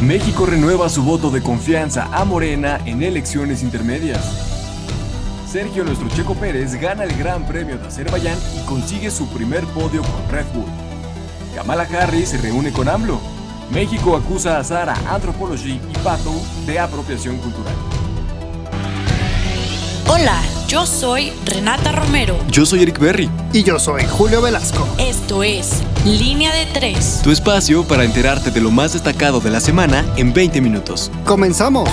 México renueva su voto de confianza a Morena en elecciones intermedias. Sergio nuestro Checo Pérez gana el Gran Premio de Azerbaiyán y consigue su primer podio con Red Bull. Kamala Harris se reúne con AMLO. México acusa a Sara Anthropology y Pato de apropiación cultural. Hola, yo soy Renata Romero. Yo soy Eric Berry. Y yo soy Julio Velasco. Esto es Línea de Tres. Tu espacio para enterarte de lo más destacado de la semana en 20 minutos. ¡Comenzamos!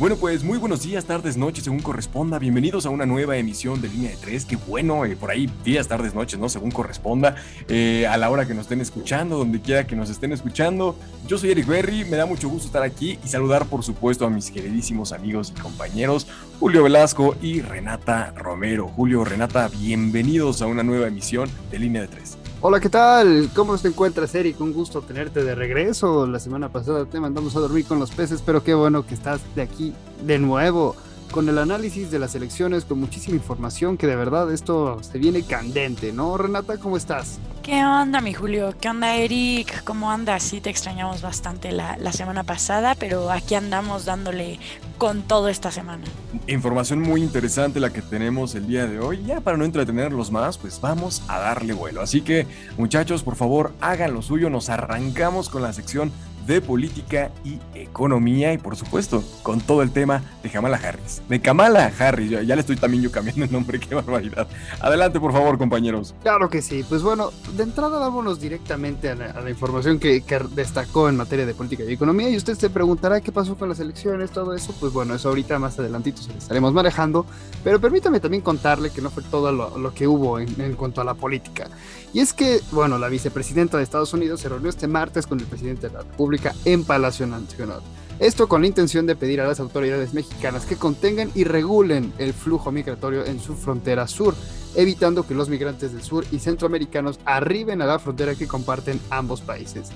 Bueno, pues muy buenos días, tardes, noches, según corresponda. Bienvenidos a una nueva emisión de Línea de Tres. Qué bueno, eh, por ahí días, tardes, noches, ¿no? Según corresponda, eh, a la hora que nos estén escuchando, donde quiera que nos estén escuchando. Yo soy Eric Berry, me da mucho gusto estar aquí y saludar, por supuesto, a mis queridísimos amigos y compañeros, Julio Velasco y Renata Romero. Julio, Renata, bienvenidos a una nueva emisión de Línea de Tres. Hola, ¿qué tal? ¿Cómo te encuentras, Eric? Un gusto tenerte de regreso. La semana pasada te mandamos a dormir con los peces, pero qué bueno que estás de aquí de nuevo con el análisis de las elecciones, con muchísima información, que de verdad esto se viene candente, ¿no? Renata, ¿cómo estás? ¿Qué onda, mi Julio? ¿Qué onda, Eric? ¿Cómo andas? Sí, te extrañamos bastante la, la semana pasada, pero aquí andamos dándole con todo esta semana. Información muy interesante la que tenemos el día de hoy. Ya para no entretenerlos más, pues vamos a darle vuelo. Así que, muchachos, por favor, hagan lo suyo. Nos arrancamos con la sección de política y economía y por supuesto con todo el tema de Kamala Harris. De Kamala Harris, ya, le estoy también yo cambiando el nombre, qué barbaridad. Adelante por favor compañeros. Claro que sí, pues bueno, de entrada vámonos directamente a la, información que, destacó en materia de política y economía y usted se preguntará qué pasó con las elecciones, todo eso, pues bueno, eso ahorita más adelantito se lo estaremos manejando, pero permítame también contarle que no fue todo lo, que hubo en, en cuanto a la política. Y es que, bueno, la vicepresidenta de Estados Unidos se reunió este martes con el presidente de la República en Palacio Nacional. Esto con la intención de pedir a las autoridades mexicanas que contengan y regulen el flujo migratorio en su frontera sur, evitando que los migrantes del sur y centroamericanos arriben a la frontera que comparten ambos países.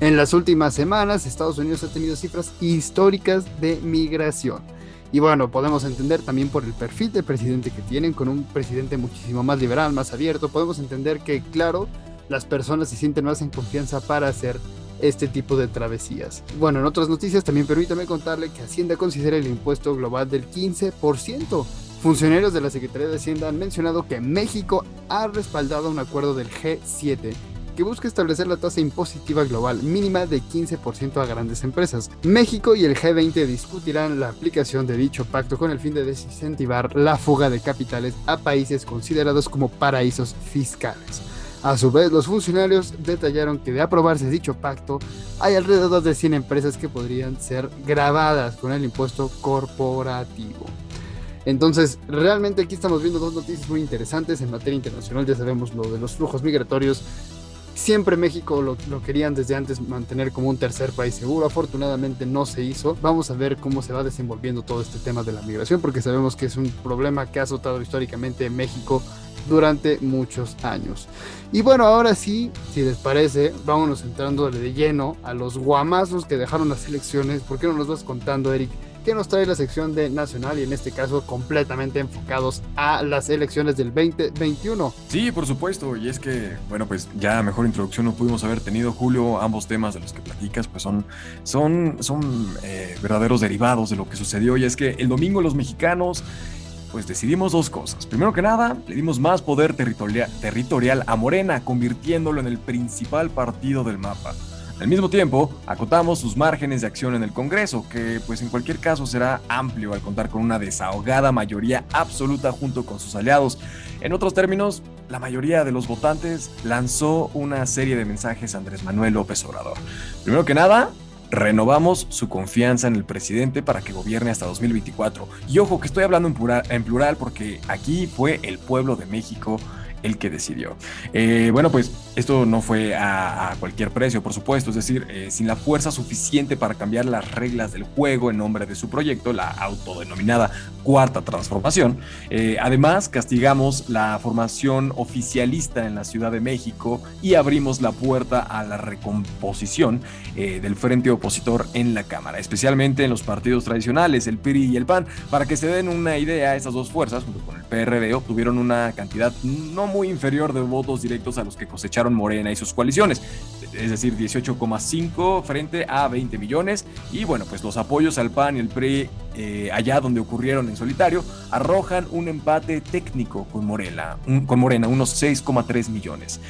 En las últimas semanas, Estados Unidos ha tenido cifras históricas de migración. Y bueno, podemos entender también por el perfil de presidente que tienen, con un presidente muchísimo más liberal, más abierto, podemos entender que, claro, las personas se sienten más en confianza para hacer este tipo de travesías. Bueno, en otras noticias también permítame contarle que Hacienda considera el impuesto global del 15%. Funcionarios de la Secretaría de Hacienda han mencionado que México ha respaldado un acuerdo del G7 que busca establecer la tasa impositiva global mínima de 15% a grandes empresas. México y el G20 discutirán la aplicación de dicho pacto con el fin de desincentivar la fuga de capitales a países considerados como paraísos fiscales. A su vez, los funcionarios detallaron que de aprobarse dicho pacto, hay alrededor de 100 empresas que podrían ser grabadas con el impuesto corporativo. Entonces, realmente aquí estamos viendo dos noticias muy interesantes en materia internacional. Ya sabemos lo de los flujos migratorios. Siempre México lo, lo, querían desde antes mantener como un tercer país seguro. Afortunadamente no se hizo. Vamos a ver cómo se va desenvolviendo todo este tema de la migración, porque sabemos que es un problema que ha azotado históricamente México durante muchos años. Y bueno, ahora sí, si les parece, vámonos entrando de lleno a los guamazos que dejaron las elecciones. ¿Por qué no nos vas contando, Eric? ¿Qué nos trae la sección de Nacional y en este caso completamente enfocados a las elecciones del 2021? Sí, por supuesto, y es que, bueno, pues ya mejor introducción no pudimos haber tenido, Julio, ambos temas de los que platicas, pues son, son, son eh, verdaderos derivados de lo que sucedió, y es que el domingo los mexicanos pues decidimos dos cosas. Primero que nada, le dimos más poder territorial a Morena, convirtiéndolo en el principal partido del mapa. Al mismo tiempo, acotamos sus márgenes de acción en el Congreso, que pues en cualquier caso será amplio al contar con una desahogada mayoría absoluta junto con sus aliados. En otros términos, la mayoría de los votantes lanzó una serie de mensajes a Andrés Manuel López Obrador. Primero que nada, renovamos su confianza en el presidente para que gobierne hasta 2024. Y ojo que estoy hablando en plural, porque aquí fue el pueblo de México el que decidió. Eh, bueno, pues esto no fue a, cualquier precio, por supuesto, es decir, eh, sin la fuerza suficiente para cambiar las reglas del juego en nombre de su proyecto, la autodenominada Cuarta Transformación. Eh, además, castigamos la formación oficialista en la Ciudad de México y abrimos la puerta a la recomposición del frente opositor en la Cámara, especialmente en los partidos tradicionales, el PRI y el PAN. Para que se den una idea, estas dos fuerzas, junto con el PRD, obtuvieron una cantidad no muy inferior de votos directos a los que cosecharon Morena y sus coaliciones, es decir, 18,5 frente a 20 millones. Y bueno, pues los apoyos al PAN y el PRI eh, allá donde ocurrieron en solitario arrojan un empate técnico con Morena, con Morena unos 6,3 millones.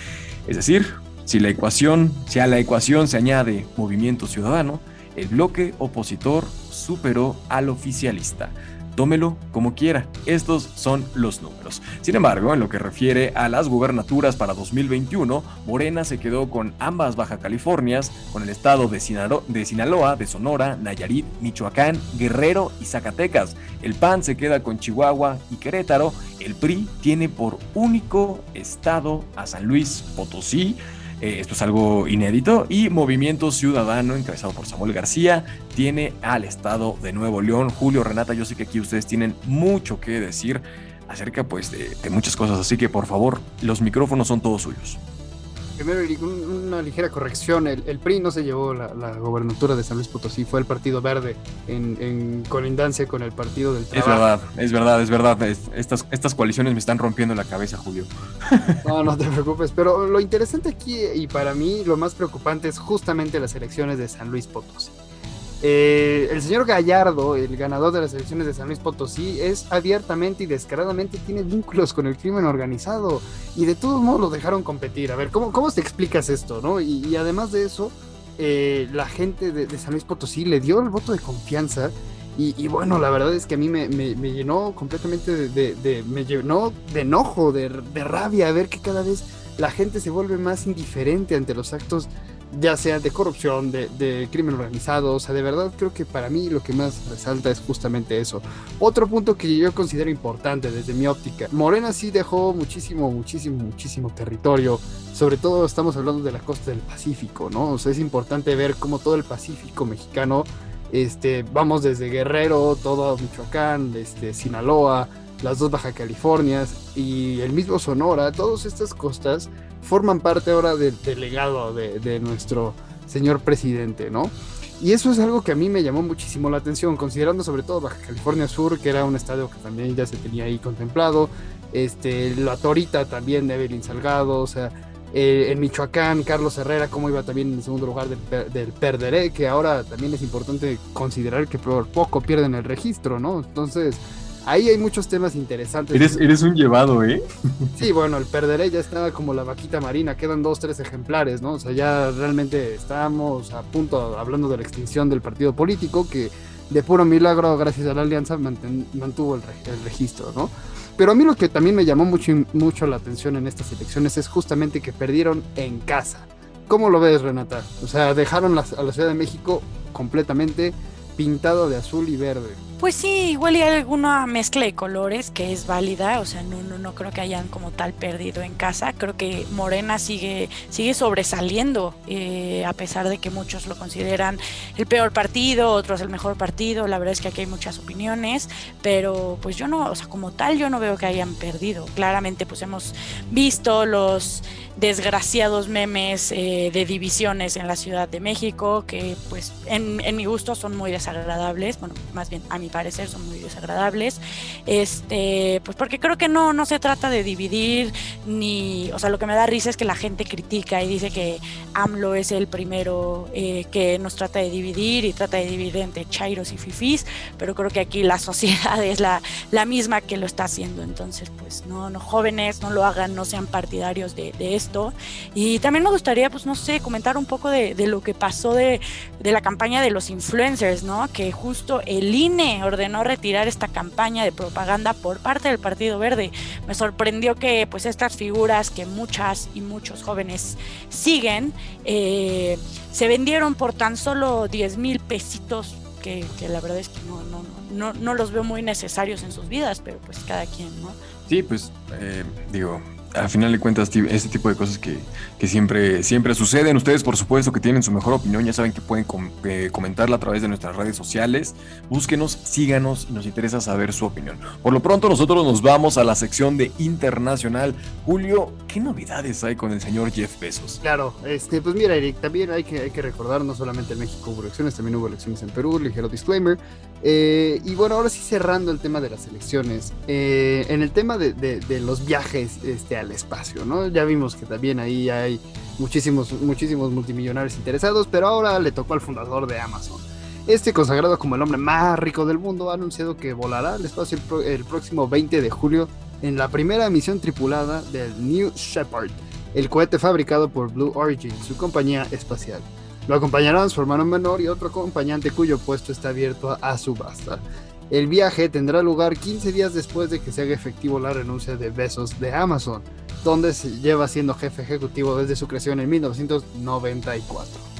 Es decir, si la ecuación, si a la ecuación se añade Movimiento Ciudadano, el bloque opositor superó al oficialista. Tómelo como quiera, estos son los números. Sin embargo, en lo que refiere a las gubernaturas para 2021, Morena se quedó con ambas Baja Californias, con el estado de, de Sinaloa, de Sonora, Nayarit, Michoacán, Guerrero y Zacatecas. El PAN se queda con Chihuahua y Querétaro. El PRI tiene por único estado a San Luis Potosí. Eh, esto es algo inédito. Y Movimiento Ciudadano, encabezado por Samuel García, tiene al Estado de Nuevo León. Julio, Renata, yo sé que aquí ustedes tienen mucho que decir acerca pues de, de muchas cosas, así que por favor, los micrófonos son todos suyos. Primero, una ligera corrección. El, PRI no se llevó la, la, gobernatura de San Luis Potosí, fue el Partido Verde en, colindancia con el Partido del Trabajo. Es verdad, es verdad, es verdad. estas, estas coaliciones me están rompiendo la cabeza, Julio. No, no te preocupes. Pero lo interesante aquí, y para mí lo más preocupante, es justamente las elecciones de San Luis Potosí. Eh, el señor Gallardo, el ganador de las elecciones de San Luis Potosí, es abiertamente y descaradamente tiene vínculos con el crimen organizado y de todos modos lo dejaron competir. A ver, ¿cómo, cómo te explicas esto? ¿no? Y, además de eso, eh, la gente de, San Luis Potosí le dio el voto de confianza. Y, bueno, la verdad es que a mí me, llenó completamente de, me llenó de enojo, de, de rabia, a ver que cada vez la gente se vuelve más indiferente ante los actos ya sea de corrupción, de, crimen organizado, o sea, de verdad creo que para mí lo que más resalta es justamente eso. Otro punto que yo considero importante desde mi óptica, Morena sí dejó muchísimo, muchísimo, muchísimo territorio, sobre todo estamos hablando de la costa del Pacífico, ¿no? O sea, es importante ver cómo todo el Pacífico mexicano, este, vamos desde Guerrero, todo Michoacán, este, Sinaloa, las dos Baja Californias y el mismo Sonora, todas estas costas forman parte ahora del, legado de, nuestro señor presidente, ¿no? Y eso es algo que a mí me llamó muchísimo la atención, considerando sobre todo Baja California Sur, que era un estadio que también ya se tenía ahí contemplado, este, la Torita también de Evelyn Salgado, o sea, eh, en Michoacán, Carlos Herrera, cómo iba también en el segundo lugar del, del, Perderé, que ahora también es importante considerar que por poco pierden el registro, ¿no? Entonces, Ahí hay muchos temas interesantes. Eres, eres un llevado, ¿eh? Sí, bueno, el perderé ya está como la vaquita marina, quedan dos, tres ejemplares, ¿no? O sea, ya realmente estamos a punto, hablando de la extinción del partido político, que de puro milagro, gracias a la alianza, mantuvo el, registro, ¿no? Pero a mí lo que también me llamó mucho, mucho la atención en estas elecciones es justamente que perdieron en casa. ¿Cómo lo ves, Renata? O sea, dejaron a la Ciudad de México completamente pintado de azul y verde. Pues sí, igual hay alguna mezcla de colores que es válida, o sea, no, no, no creo que hayan como tal perdido en casa. Creo que Morena sigue, sigue sobresaliendo, eh, a pesar de que muchos lo consideran el peor partido, otros el mejor partido. La verdad es que aquí hay muchas opiniones, pero pues yo no, o sea, como tal, yo no veo que hayan perdido. Claramente, pues hemos visto los desgraciados memes eh, de divisiones en la Ciudad de México, que pues en, en mi gusto son muy desagradables, bueno, más bien a mi parecer son muy desagradables, este, pues porque creo que no, no se trata de dividir, ni, o sea, lo que me da risa es que la gente critica y dice que AMLO es el primero eh, que nos trata de dividir y trata de dividir entre chairos y fifís, pero creo que aquí la sociedad es la, la misma que lo está haciendo, entonces pues no, no jóvenes, no lo hagan, no sean partidarios de, de esto. Y también me gustaría, pues no sé, comentar un poco de, de lo que pasó de, de la campaña de los influencers, ¿no? Que justo el INE ordenó retirar esta campaña de propaganda por parte del Partido Verde. Me sorprendió que pues estas figuras que muchas y muchos jóvenes siguen eh, se vendieron por tan solo 10 mil pesitos que, la verdad es que no, no, no, no, los veo muy necesarios en sus vidas, pero pues cada quien, ¿no? Sí, pues eh, digo, al final de cuentas, este tipo de cosas que, siempre, siempre suceden. Ustedes, por supuesto, que tienen su mejor opinión, ya saben que pueden eh, comentarla a través de nuestras redes sociales. Búsquenos, síganos nos interesa saber su opinión. Por lo pronto, nosotros nos vamos a la sección de internacional. Julio, ¿qué novedades hay con el señor Jeff Bezos? Claro, este, pues mira, Eric, también hay que, hay que recordar, no solamente en México hubo elecciones, también hubo elecciones en Perú, ligero disclaimer. Eh, y bueno, ahora sí cerrando el tema de las elecciones, eh, en el tema de, los viajes este, al espacio, ¿no? Ya vimos que también ahí hay muchísimos, muchísimos multimillonarios interesados, pero ahora le tocó al fundador de Amazon. Este, consagrado como el hombre más rico del mundo, ha anunciado que volará al espacio el, el próximo 20 de julio en la primera misión tripulada del New Shepard, el cohete fabricado por Blue Origin, su compañía espacial. Lo acompañarán su hermano menor y otro acompañante cuyo puesto está abierto a, subasta. El viaje tendrá lugar 15 días después de que se haga efectivo la renuncia de Bezos de Amazon, donde se lleva siendo jefe ejecutivo desde su creación en 1994.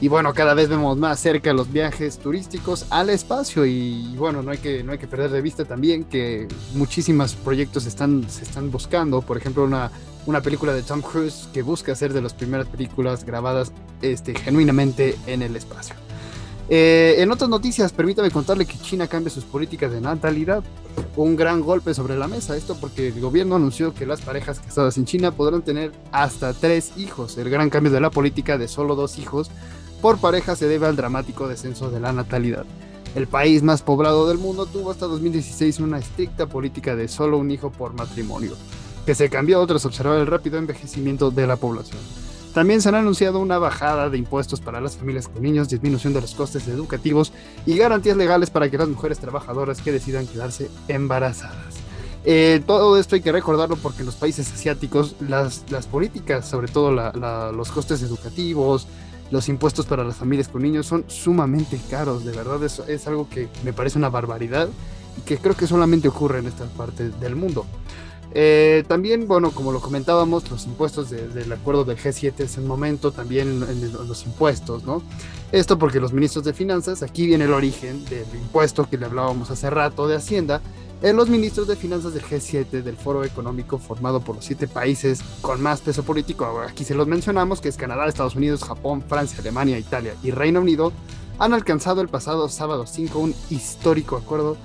Y bueno, cada vez vemos más cerca los viajes turísticos al espacio y bueno, no hay que, no hay que perder de vista también que muchísimos proyectos están, se están buscando, por ejemplo, una una película de Tom Cruise que busca ser de las primeras películas grabadas este, genuinamente en el espacio. Eh, en otras noticias, permítame contarle que China cambia sus políticas de natalidad. Un gran golpe sobre la mesa. Esto porque el gobierno anunció que las parejas casadas en China podrán tener hasta tres hijos. El gran cambio de la política de solo dos hijos por pareja se debe al dramático descenso de la natalidad. El país más poblado del mundo tuvo hasta 2016 una estricta política de solo un hijo por matrimonio que se cambió tras observar el rápido envejecimiento de la población. También se han anunciado una bajada de impuestos para las familias con niños, disminución de los costes educativos y garantías legales para que las mujeres trabajadoras que decidan quedarse embarazadas. Eh, todo esto hay que recordarlo porque en los países asiáticos las, las políticas, sobre todo los costes educativos, los impuestos para las familias con niños son sumamente caros. De verdad es, es algo que me parece una barbaridad y que creo que solamente ocurre en estas partes del mundo. Eh, también, bueno, como lo comentábamos, los impuestos del acuerdo del G7 es el momento también en, los impuestos, ¿no? Esto porque los ministros de finanzas, aquí viene el origen del impuesto que le hablábamos hace rato de Hacienda, en los ministros de finanzas del G7, del foro económico formado por los siete países con más peso político, aquí se los mencionamos, que es Canadá, Estados Unidos, Japón, Francia, Alemania, Italia y Reino Unido, han alcanzado el pasado sábado 5 un histórico acuerdo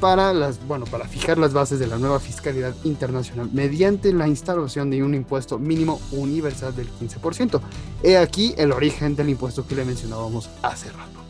para, las, bueno, para fijar las bases de la nueva fiscalidad internacional mediante la instalación de un impuesto mínimo universal del 15%. He aquí el origen del impuesto que le mencionábamos hace rato.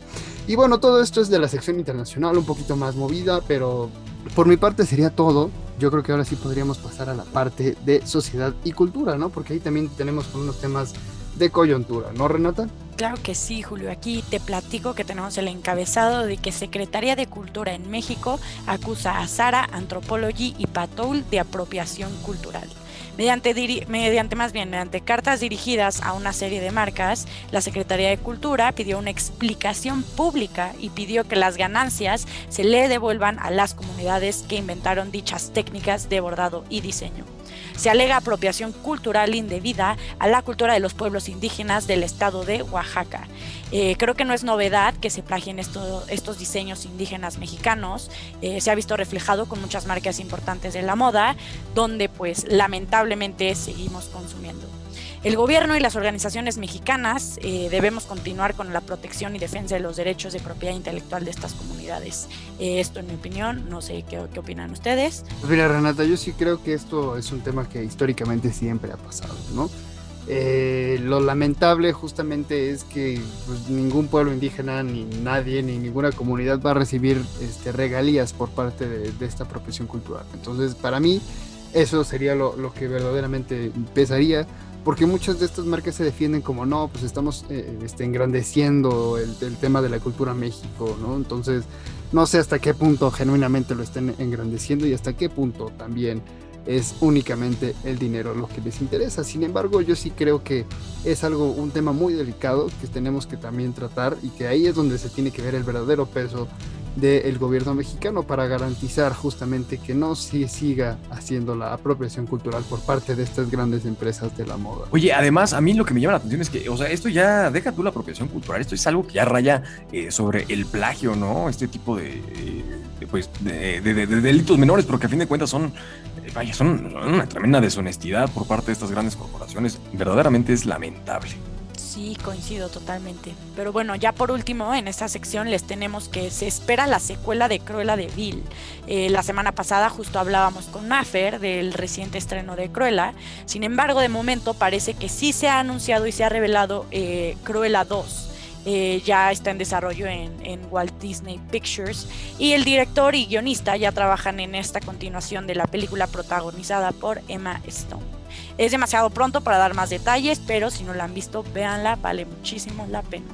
Y bueno, todo esto es de la sección internacional, un poquito más movida, pero por mi parte sería todo. Yo creo que ahora sí podríamos pasar a la parte de sociedad y cultura, ¿no? Porque ahí también tenemos unos temas de coyuntura, ¿no, Renata? Claro que sí, Julio. Aquí te platico que tenemos el encabezado de que Secretaría de Cultura en México acusa a Sara, Anthropology y Patul de apropiación cultural. Mediante, mediante más bien mediante cartas dirigidas a una serie de marcas, la Secretaría de Cultura pidió una explicación pública y pidió que las ganancias se le devuelvan a las comunidades que inventaron dichas técnicas de bordado y diseño se alega apropiación cultural indebida a la cultura de los pueblos indígenas del estado de Oaxaca. Eh, creo que no es novedad que se plagien estos diseños indígenas mexicanos. Eh, se ha visto reflejado con muchas marcas importantes de la moda, donde pues lamentablemente seguimos consumiendo. El gobierno y las organizaciones mexicanas eh, debemos continuar con la protección y defensa de los derechos de propiedad intelectual de estas comunidades. Eh, esto en mi opinión, no sé qué, qué opinan ustedes. Pues mira, Renata, yo sí creo que esto es un tema que históricamente siempre ha pasado, ¿no? Eh, lo lamentable justamente es que pues, ningún pueblo indígena, ni nadie, ni ninguna comunidad va a recibir este, regalías por parte de, de esta apropiación cultural. Entonces, para mí, eso sería lo, lo que verdaderamente pesaría porque muchas de estas marcas se defienden como no, pues estamos eh, este, engrandeciendo el, el, tema de la cultura México, ¿no? Entonces, no sé hasta qué punto genuinamente lo estén engrandeciendo y hasta qué punto también es únicamente el dinero lo que les interesa. Sin embargo, yo sí creo que es algo, un tema muy delicado que tenemos que también tratar y que ahí es donde se tiene que ver el verdadero peso del gobierno mexicano para garantizar justamente que no se siga haciendo la apropiación cultural por parte de estas grandes empresas de la moda. Oye, además, a mí lo que me llama la atención es que, o sea, esto ya, deja tú la apropiación cultural, esto es algo que ya raya eh, sobre el plagio, ¿no? Este tipo de, pues, de, delitos menores, pero a fin de cuentas son, eh, vaya, son una tremenda deshonestidad por parte de estas grandes corporaciones. Verdaderamente es lamentable. Sí, coincido totalmente. Pero bueno, ya por último, en esta sección les tenemos que se espera la secuela de Cruella de Vil. Eh, la semana pasada justo hablábamos con Maffer del reciente estreno de Cruella. Sin embargo, de momento parece que sí se ha anunciado y se ha revelado eh, Cruella 2. eh, ya está en desarrollo en, en, Walt Disney Pictures y el director y guionista ya trabajan en esta continuación de la película protagonizada por Emma Stone. Es demasiado pronto para dar más detalles, pero si no la han visto, véanla, vale muchísimo la pena.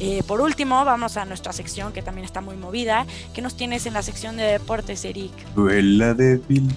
Eh, por último, vamos a nuestra sección que también está muy movida. ¿Qué nos tienes en la sección de deportes, Eric? Cruela débil,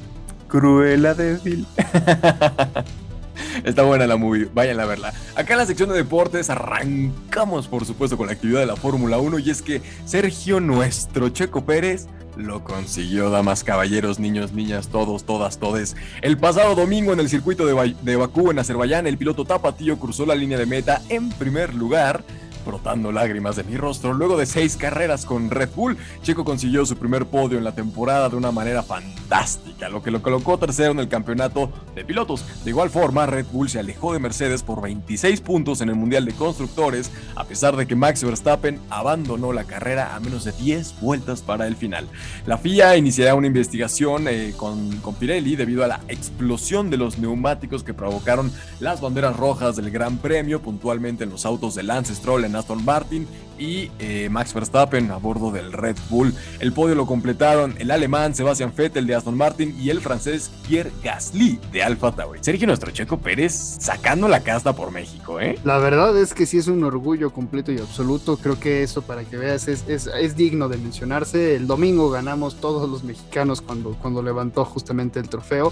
cruela débil. Está buena la movie, vayan a verla. Acá en la sección de deportes arrancamos por supuesto con la actividad de la Fórmula 1 y es que Sergio nuestro Checo Pérez lo consiguió, damas, caballeros, niños, niñas, todos, todas, todes. El pasado domingo en el circuito de, de Bakú en Azerbaiyán, el piloto Tapatío cruzó la línea de meta en primer lugar brotando lágrimas de mi rostro. Luego de seis carreras con Red Bull, Checo consiguió su primer podio en la temporada de una manera fantástica, lo que lo colocó tercero en el campeonato de pilotos. De igual forma, Red Bull se alejó de Mercedes por 26 puntos en el Mundial de Constructores, a pesar de que Max Verstappen abandonó la carrera a menos de 10 vueltas para el final. La FIA iniciará una investigación eh, con, con Pirelli debido a la explosión de los neumáticos que provocaron las banderas rojas del Gran Premio, puntualmente en los autos de Lance Stroll en Aston Martin y eh, Max Verstappen a bordo del Red Bull. El podio lo completaron el alemán Sebastian Vettel de Aston Martin y el francés Pierre Gasly de Alfa Tauri. Sergio nuestro Checo Pérez sacando la casta por México, ¿eh? La verdad es que sí es un orgullo completo y absoluto. Creo que eso, para que veas, es, es, digno de mencionarse. El domingo ganamos todos los mexicanos cuando, cuando levantó justamente el trofeo.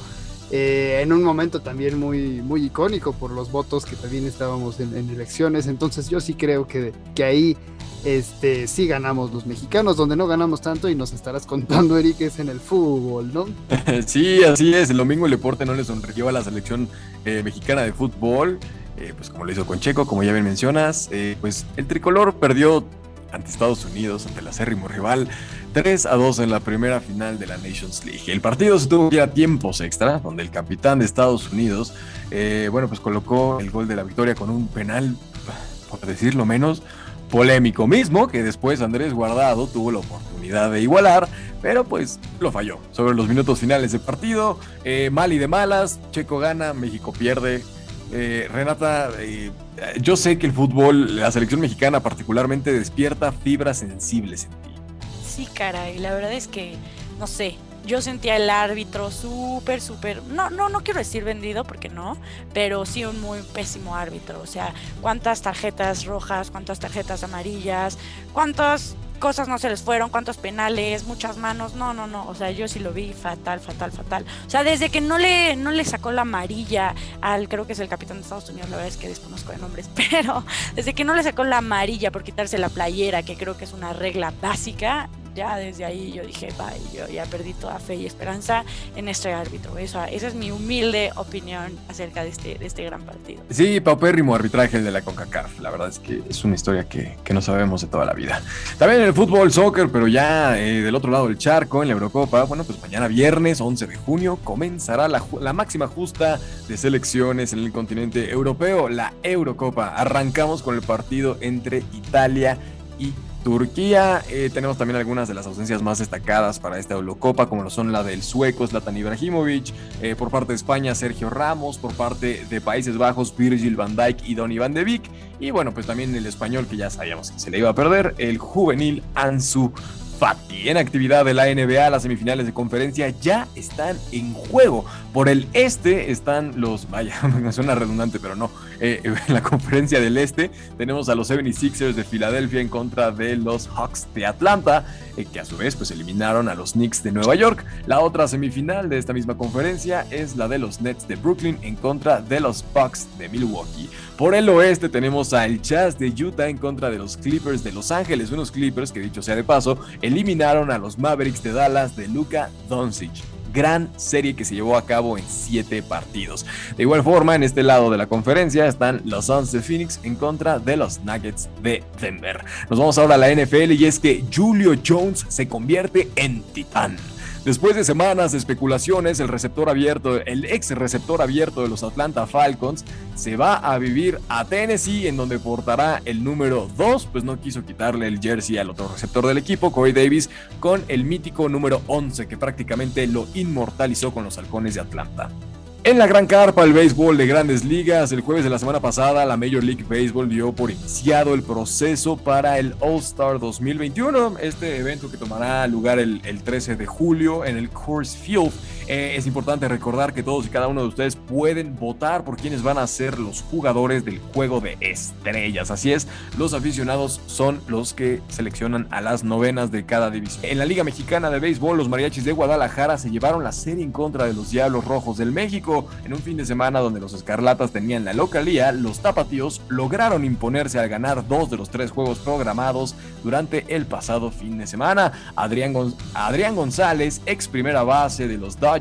Eh, en un momento también muy, muy icónico por los votos que también estábamos en, elecciones. Entonces yo sí creo que, que ahí este, sí ganamos los mexicanos, donde no ganamos tanto y nos estarás contando, Eric, es en el fútbol, ¿no? sí, así es. El domingo el deporte no le sonrió a la selección eh, mexicana de fútbol. Eh, pues como lo hizo con Checo, como ya bien mencionas, pues el tricolor perdió ante Estados Unidos, ante el acérrimo rival, 3 a 2 en la primera final de la Nations League. El partido se tuvo que ir a tiempos extra, donde el capitán de Estados Unidos, eh, bueno, pues colocó el gol de la victoria con un penal, por decirlo menos, polémico mismo, que después Andrés Guardado tuvo la oportunidad de igualar, pero pues lo falló. Sobre los minutos finales del partido, eh, mal y de malas, Checo gana, México pierde. Eh, Renata, yo sé que el fútbol, la selección mexicana particularmente, despierta fibras sensibles en ti sí, caray, la verdad es que, no sé, yo sentía el árbitro súper, súper, no, no, no quiero decir vendido porque no, pero sí un muy pésimo árbitro. O sea, cuántas tarjetas rojas, cuántas tarjetas amarillas, cuántas cosas no se les fueron, cuántos penales, muchas manos, no, no, no, o sea, yo sí lo vi fatal, fatal, fatal. O sea, desde que no le, no le sacó la amarilla al, creo que es el capitán de Estados Unidos, la verdad es que desconozco de nombres, pero desde que no le sacó la amarilla por quitarse la playera, que creo que es una regla básica, ya desde ahí yo dije, bye, yo ya perdí toda fe y esperanza en este árbitro. Eso, esa es mi humilde opinión acerca de este, este gran partido. Sí, paupérrimo arbitraje el de la CONCACAF. La verdad es que es una historia que, que no sabemos de toda la vida. También en el fútbol, soccer, pero ya eh, del otro lado del charco, en la Eurocopa, bueno, pues mañana viernes 11 de junio comenzará la, la máxima justa de selecciones en el continente europeo, la Eurocopa. Arrancamos con el partido entre Italia y Turquía. Eh, tenemos también algunas de las ausencias más destacadas para esta Eurocopa, como lo son la del sueco Zlatan Ibrahimovic, eh, por parte de España Sergio Ramos, por parte de Países Bajos Virgil van Dijk y Donny van de Beek, y bueno, pues también el español que ya sabíamos que se le iba a perder, el juvenil Ansu Fati. En actividad de la NBA, las semifinales de conferencia ya están en juego. Por el este están los, vaya, me suena redundante, pero no. Eh, en la conferencia del este tenemos a los 76ers de Filadelfia en contra de los Hawks de Atlanta, eh, que a su vez pues eliminaron a los Knicks de Nueva York. La otra semifinal de esta misma conferencia es la de los Nets de Brooklyn en contra de los Bucks de Milwaukee. Por el oeste tenemos al Jazz de Utah en contra de los Clippers de Los Ángeles, unos Clippers que dicho sea de paso, eliminaron a los Mavericks de Dallas de Luka Doncic gran serie que se llevó a cabo en siete partidos. De igual forma, en este lado de la conferencia están los Suns de Phoenix en contra de los Nuggets de Denver. Nos vamos ahora a la NFL y es que Julio Jones se convierte en titán. Después de semanas de especulaciones, el receptor abierto, el ex receptor abierto de los Atlanta Falcons, se va a vivir a Tennessee, en donde portará el número 2, pues no quiso quitarle el jersey al otro receptor del equipo, Corey Davis, con el mítico número 11, que prácticamente lo inmortalizó con los halcones de Atlanta. En la gran carpa del béisbol de grandes ligas, el jueves de la semana pasada, la Major League Baseball dio por iniciado el proceso para el All-Star 2021, este evento que tomará lugar el, 13 de julio en el Coors Field. Eh, es importante recordar que todos y cada uno de ustedes pueden votar por quienes van a ser los jugadores del juego de estrellas. Así es, los aficionados son los que seleccionan a las novenas de cada división. En la Liga Mexicana de Béisbol, los mariachis de Guadalajara se llevaron la serie en contra de los Diablos Rojos del México en un fin de semana donde los Escarlatas tenían la localía, los Tapatíos lograron imponerse al ganar dos de los tres juegos programados durante el pasado fin de semana. Adrián, Adrián González, ex primera base de los Dodgers,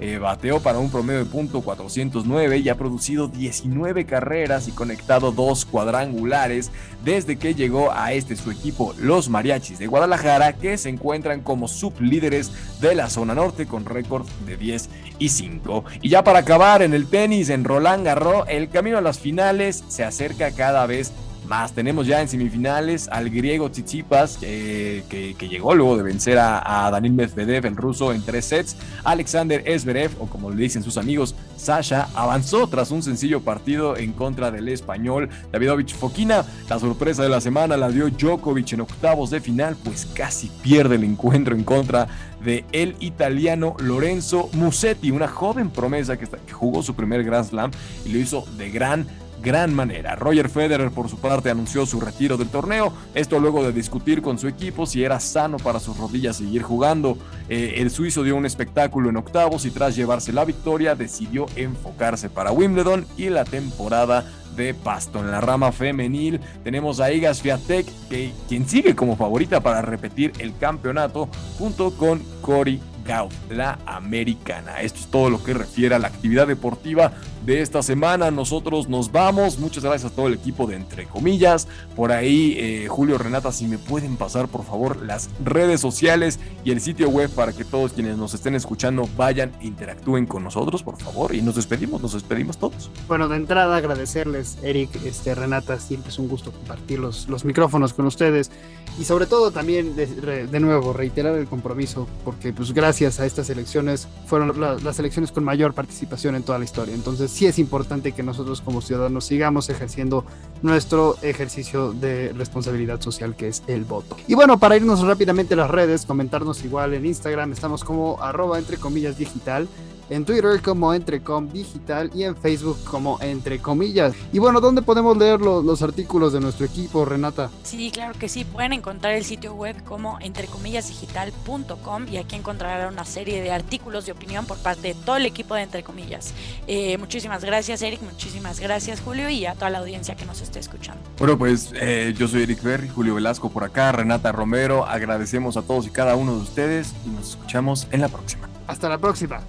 eh, bateó para un promedio de punto 409 y ha producido 19 carreras y conectado dos cuadrangulares desde que llegó a este su equipo, los Mariachis de Guadalajara, que se encuentran como sublíderes de la zona norte con récord de 10 y 5. Y ya para acabar en el tenis, en Roland Garros, el camino a las finales se acerca cada vez más. Tenemos ya en semifinales al griego Tsitsipas, que, llegó luego de vencer a, a, Daniel Medvedev, el ruso, en tres sets. Alexander Esberev, o como le dicen sus amigos, Sasha, avanzó tras un sencillo partido en contra del español Davidovich Fokina. La sorpresa de la semana la dio Djokovic en octavos de final, pues casi pierde el encuentro en contra de el italiano Lorenzo Musetti, una joven promesa que jugó su primer Grand Slam y lo hizo de gran gran manera. Roger Federer por su parte anunció su retiro del torneo, esto luego de discutir con su equipo si era sano para sus rodillas seguir jugando. Eh, el suizo dio un espectáculo en octavos y tras llevarse la victoria decidió enfocarse para Wimbledon y la temporada de Pasto. En la rama femenil tenemos a Igas Fiatek, que, quien sigue como favorita para repetir el campeonato junto con Cory Gauff, la americana. Esto es todo lo que refiere a la actividad deportiva de esta semana. Nosotros nos vamos. Muchas gracias a todo el equipo de Entre Comillas. Por ahí, eh, Julio Renata, si me pueden pasar por favor las redes sociales y el sitio web para que todos quienes nos estén escuchando vayan e interactúen con nosotros, por favor. Y nos despedimos, nos despedimos todos. Bueno, de entrada agradecerles, Eric, este, Renata, siempre es un gusto compartir los, los micrófonos con ustedes. Y sobre todo también, de, nuevo, reiterar el compromiso, porque pues gracias a estas elecciones fueron las elecciones con mayor participación en toda la historia. Entonces, sí es importante que nosotros como ciudadanos sigamos ejerciendo nuestro ejercicio de responsabilidad social que es el voto. Y bueno, para irnos rápidamente a las redes, comentarnos igual en Instagram, estamos como arroba entre comillas digital en Twitter como Entrecom Digital y en Facebook como Entre Comillas. Y bueno, ¿dónde podemos leer los, artículos de nuestro equipo, Renata? Sí, claro que sí. Pueden encontrar el sitio web como entrecomillasdigital.com y aquí encontrarán una serie de artículos de opinión por parte de todo el equipo de Entre Comillas. Eh, muchísimas gracias, Eric. Muchísimas gracias, Julio, y a toda la audiencia que nos esté escuchando. Bueno, pues eh, yo soy Eric Berry, Julio Velasco por acá, Renata Romero. Agradecemos a todos y cada uno de ustedes y nos escuchamos en la próxima. Hasta la próxima.